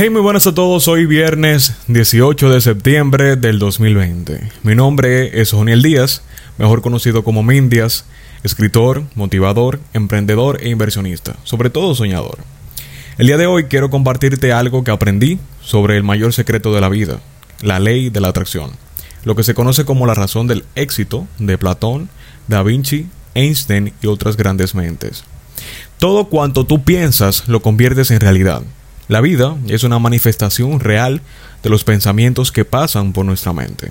Hey, muy buenas a todos. Hoy viernes 18 de septiembre del 2020. Mi nombre es Joniel Díaz, mejor conocido como Mindias, escritor, motivador, emprendedor e inversionista, sobre todo soñador. El día de hoy quiero compartirte algo que aprendí sobre el mayor secreto de la vida, la ley de la atracción, lo que se conoce como la razón del éxito de Platón, Da Vinci, Einstein y otras grandes mentes. Todo cuanto tú piensas lo conviertes en realidad. La vida es una manifestación real de los pensamientos que pasan por nuestra mente.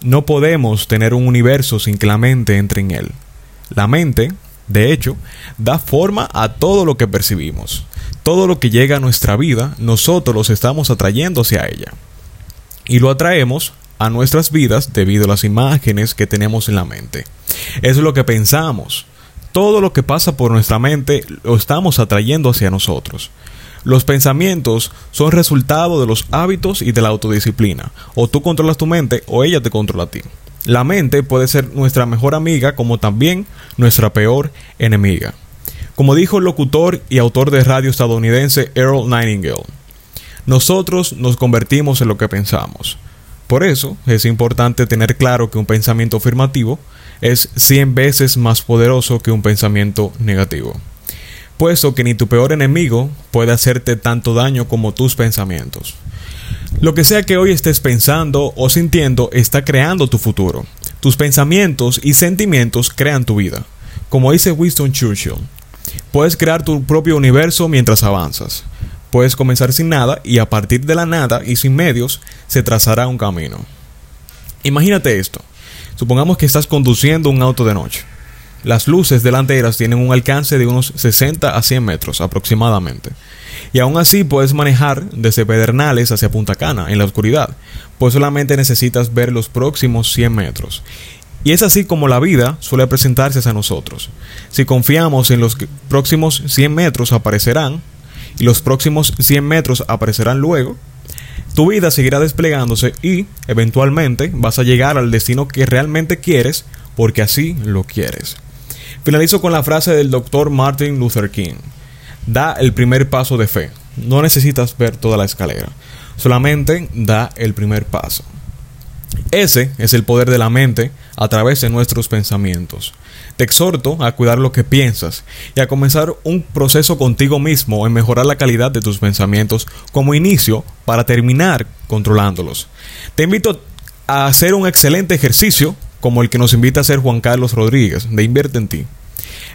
No podemos tener un universo sin que la mente entre en él. La mente, de hecho, da forma a todo lo que percibimos. Todo lo que llega a nuestra vida, nosotros los estamos atrayendo hacia ella. Y lo atraemos a nuestras vidas debido a las imágenes que tenemos en la mente. Es lo que pensamos. Todo lo que pasa por nuestra mente lo estamos atrayendo hacia nosotros. Los pensamientos son resultado de los hábitos y de la autodisciplina. O tú controlas tu mente o ella te controla a ti. La mente puede ser nuestra mejor amiga como también nuestra peor enemiga. Como dijo el locutor y autor de radio estadounidense Earl Nightingale, nosotros nos convertimos en lo que pensamos. Por eso es importante tener claro que un pensamiento afirmativo es 100 veces más poderoso que un pensamiento negativo puesto que ni tu peor enemigo puede hacerte tanto daño como tus pensamientos. Lo que sea que hoy estés pensando o sintiendo está creando tu futuro. Tus pensamientos y sentimientos crean tu vida. Como dice Winston Churchill, puedes crear tu propio universo mientras avanzas. Puedes comenzar sin nada y a partir de la nada y sin medios se trazará un camino. Imagínate esto. Supongamos que estás conduciendo un auto de noche. Las luces delanteras tienen un alcance de unos 60 a 100 metros aproximadamente. Y aún así puedes manejar desde Pedernales hacia Punta Cana en la oscuridad, pues solamente necesitas ver los próximos 100 metros. Y es así como la vida suele presentarse a nosotros. Si confiamos en los próximos 100 metros aparecerán, y los próximos 100 metros aparecerán luego, tu vida seguirá desplegándose y, eventualmente, vas a llegar al destino que realmente quieres porque así lo quieres. Finalizo con la frase del doctor Martin Luther King. Da el primer paso de fe. No necesitas ver toda la escalera. Solamente da el primer paso. Ese es el poder de la mente a través de nuestros pensamientos. Te exhorto a cuidar lo que piensas y a comenzar un proceso contigo mismo en mejorar la calidad de tus pensamientos como inicio para terminar controlándolos. Te invito a hacer un excelente ejercicio como el que nos invita a hacer Juan Carlos Rodríguez de Invierte en ti.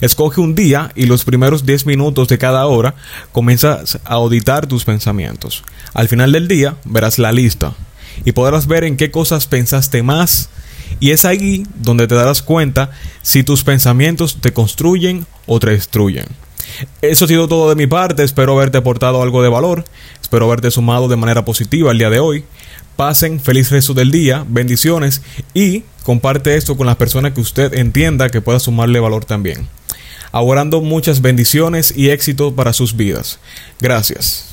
Escoge un día y los primeros 10 minutos de cada hora comienzas a auditar tus pensamientos. Al final del día verás la lista y podrás ver en qué cosas pensaste más y es ahí donde te darás cuenta si tus pensamientos te construyen o te destruyen. Eso ha sido todo de mi parte, espero haberte aportado algo de valor, espero haberte sumado de manera positiva el día de hoy. Pasen feliz resto del día, bendiciones y comparte esto con las personas que usted entienda que pueda sumarle valor también augurando muchas bendiciones y éxito para sus vidas. Gracias.